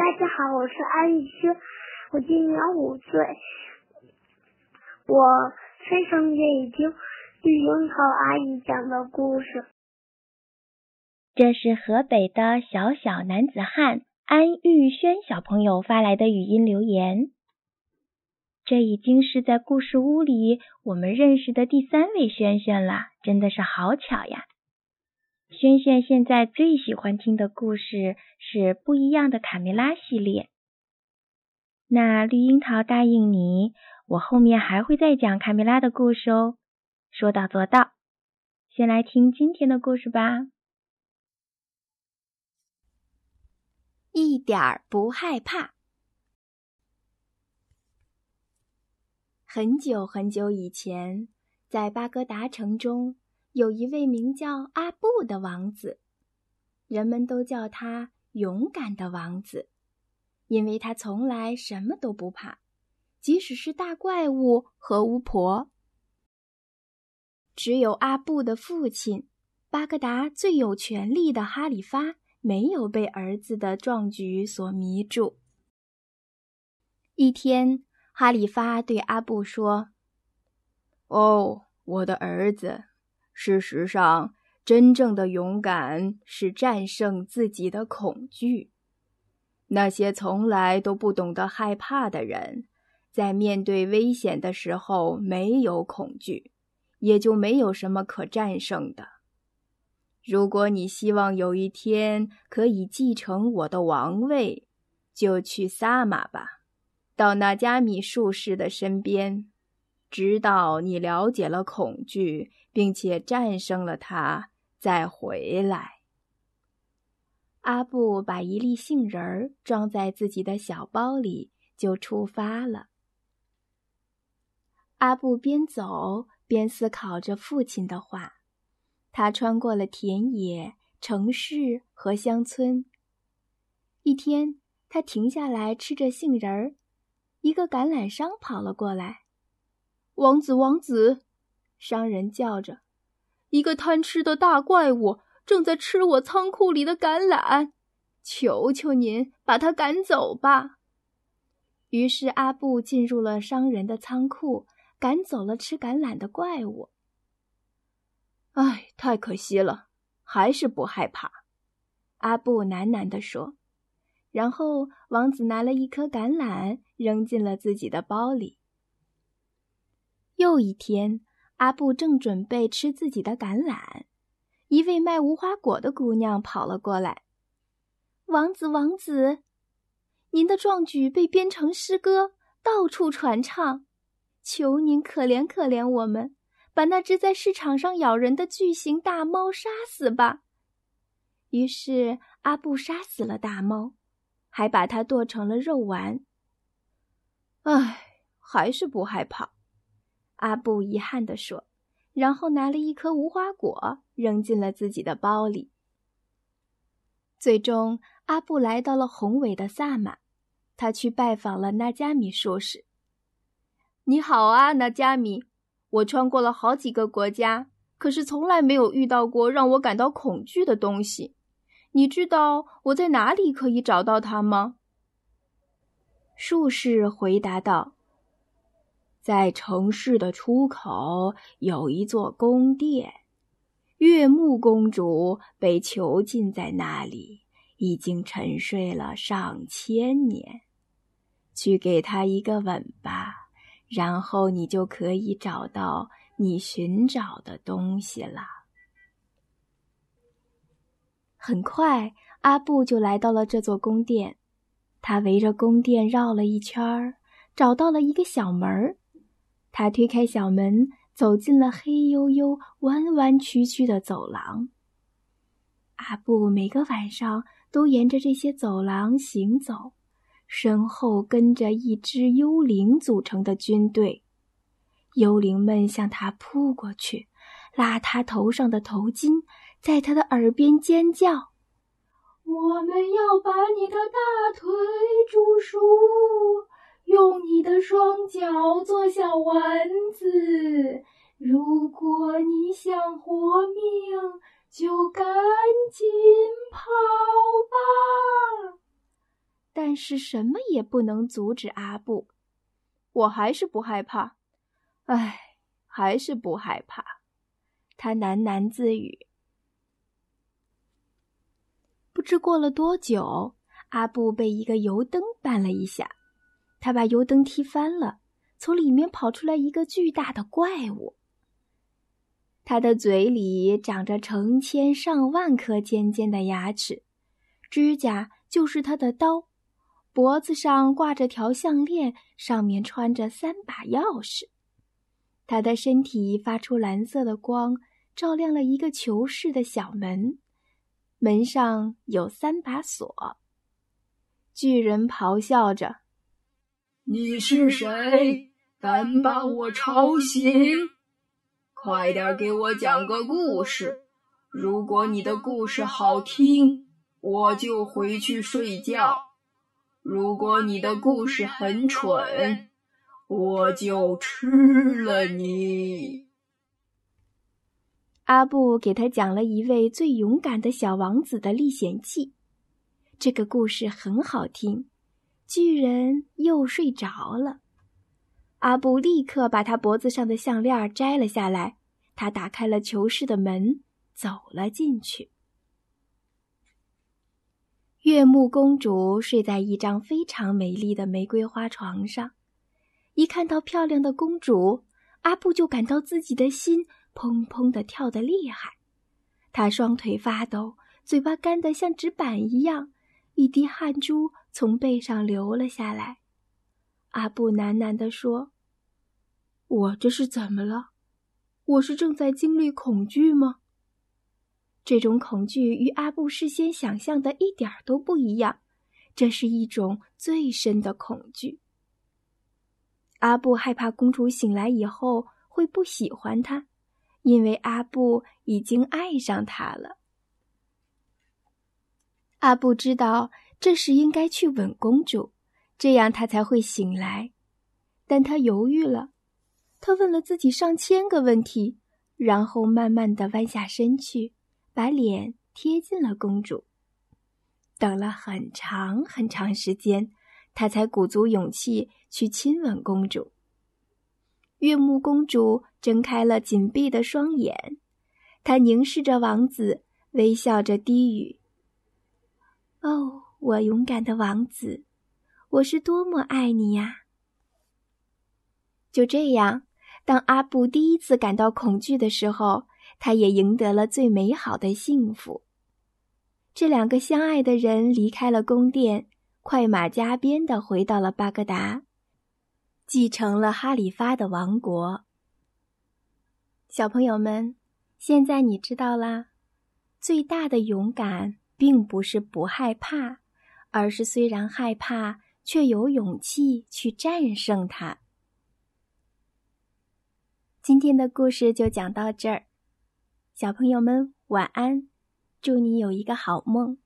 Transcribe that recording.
大家好，我是安雨轩，我今年五岁，我非常愿意听绿樱桃阿姨讲的故事。这是河北的小小男子汉安玉轩小朋友发来的语音留言。这已经是在故事屋里我们认识的第三位轩轩了，真的是好巧呀！轩轩现在最喜欢听的故事是不一样的卡梅拉系列。那绿樱桃答应你，我后面还会再讲卡梅拉的故事哦，说到做到。先来听今天的故事吧。一点儿不害怕。很久很久以前，在巴格达城中。有一位名叫阿布的王子，人们都叫他勇敢的王子，因为他从来什么都不怕，即使是大怪物和巫婆。只有阿布的父亲，巴格达最有权力的哈里发，没有被儿子的壮举所迷住。一天，哈里发对阿布说：“哦，我的儿子。”事实上，真正的勇敢是战胜自己的恐惧。那些从来都不懂得害怕的人，在面对危险的时候没有恐惧，也就没有什么可战胜的。如果你希望有一天可以继承我的王位，就去撒马吧，到那加米术士的身边。直到你了解了恐惧，并且战胜了它，再回来。阿布把一粒杏仁儿装在自己的小包里，就出发了。阿布边走边思考着父亲的话。他穿过了田野、城市和乡村。一天，他停下来吃着杏仁儿，一个橄榄商跑了过来。王子，王子！商人叫着：“一个贪吃的大怪物正在吃我仓库里的橄榄，求求您把它赶走吧。”于是阿布进入了商人的仓库，赶走了吃橄榄的怪物。唉，太可惜了，还是不害怕。”阿布喃喃地说。然后王子拿了一颗橄榄，扔进了自己的包里。又一天，阿布正准备吃自己的橄榄，一位卖无花果的姑娘跑了过来。“王子，王子，您的壮举被编成诗歌，到处传唱，求您可怜可怜我们，把那只在市场上咬人的巨型大猫杀死吧。”于是阿布杀死了大猫，还把它剁成了肉丸。唉，还是不害怕。阿布遗憾地说，然后拿了一颗无花果扔进了自己的包里。最终，阿布来到了宏伟的萨马，他去拜访了纳加米术士。“你好啊，纳加米！我穿过了好几个国家，可是从来没有遇到过让我感到恐惧的东西。你知道我在哪里可以找到它吗？”术士回答道。在城市的出口有一座宫殿，月木公主被囚禁在那里，已经沉睡了上千年。去给她一个吻吧，然后你就可以找到你寻找的东西了。很快，阿布就来到了这座宫殿。他围着宫殿绕了一圈，找到了一个小门儿。他推开小门，走进了黑黝黝、弯弯曲曲的走廊。阿布每个晚上都沿着这些走廊行走，身后跟着一支幽灵组成的军队。幽灵们向他扑过去，拉他头上的头巾，在他的耳边尖叫：“我们要把你的大腿煮熟。”双脚做小丸子。如果你想活命，就赶紧跑吧！但是什么也不能阻止阿布。我还是不害怕，唉，还是不害怕。他喃喃自语。不知过了多久，阿布被一个油灯绊了一下，他把油灯踢翻了，从里面跑出来一个巨大的怪物。他的嘴里长着成千上万颗尖尖的牙齿，指甲就是他的刀，脖子上挂着条项链，上面穿着三把钥匙。他的身体发出蓝色的光，照亮了一个球式的小门，门上有三把锁。巨人咆哮着：“你是谁？敢把我吵醒？”快点给我讲个故事！如果你的故事好听，我就回去睡觉；如果你的故事很蠢，我就吃了你。阿布给他讲了一位最勇敢的小王子的历险记，这个故事很好听。巨人又睡着了。阿布立刻把他脖子上的项链摘了下来，他打开了囚室的门，走了进去。月木公主睡在一张非常美丽的玫瑰花床上，一看到漂亮的公主，阿布就感到自己的心砰砰的跳得厉害，他双腿发抖，嘴巴干得像纸板一样，一滴汗珠从背上流了下来。阿布喃喃地说：“我这是怎么了？我是正在经历恐惧吗？这种恐惧与阿布事先想象的一点都不一样，这是一种最深的恐惧。阿布害怕公主醒来以后会不喜欢他，因为阿布已经爱上她了。阿布知道这时应该去吻公主。”这样她才会醒来，但他犹豫了。他问了自己上千个问题，然后慢慢的弯下身去，把脸贴近了公主。等了很长很长时间，他才鼓足勇气去亲吻公主。月木公主睁开了紧闭的双眼，她凝视着王子，微笑着低语：“哦，我勇敢的王子。”我是多么爱你呀！就这样，当阿布第一次感到恐惧的时候，他也赢得了最美好的幸福。这两个相爱的人离开了宫殿，快马加鞭的回到了巴格达，继承了哈里发的王国。小朋友们，现在你知道啦，最大的勇敢并不是不害怕，而是虽然害怕。却有勇气去战胜它。今天的故事就讲到这儿，小朋友们晚安，祝你有一个好梦。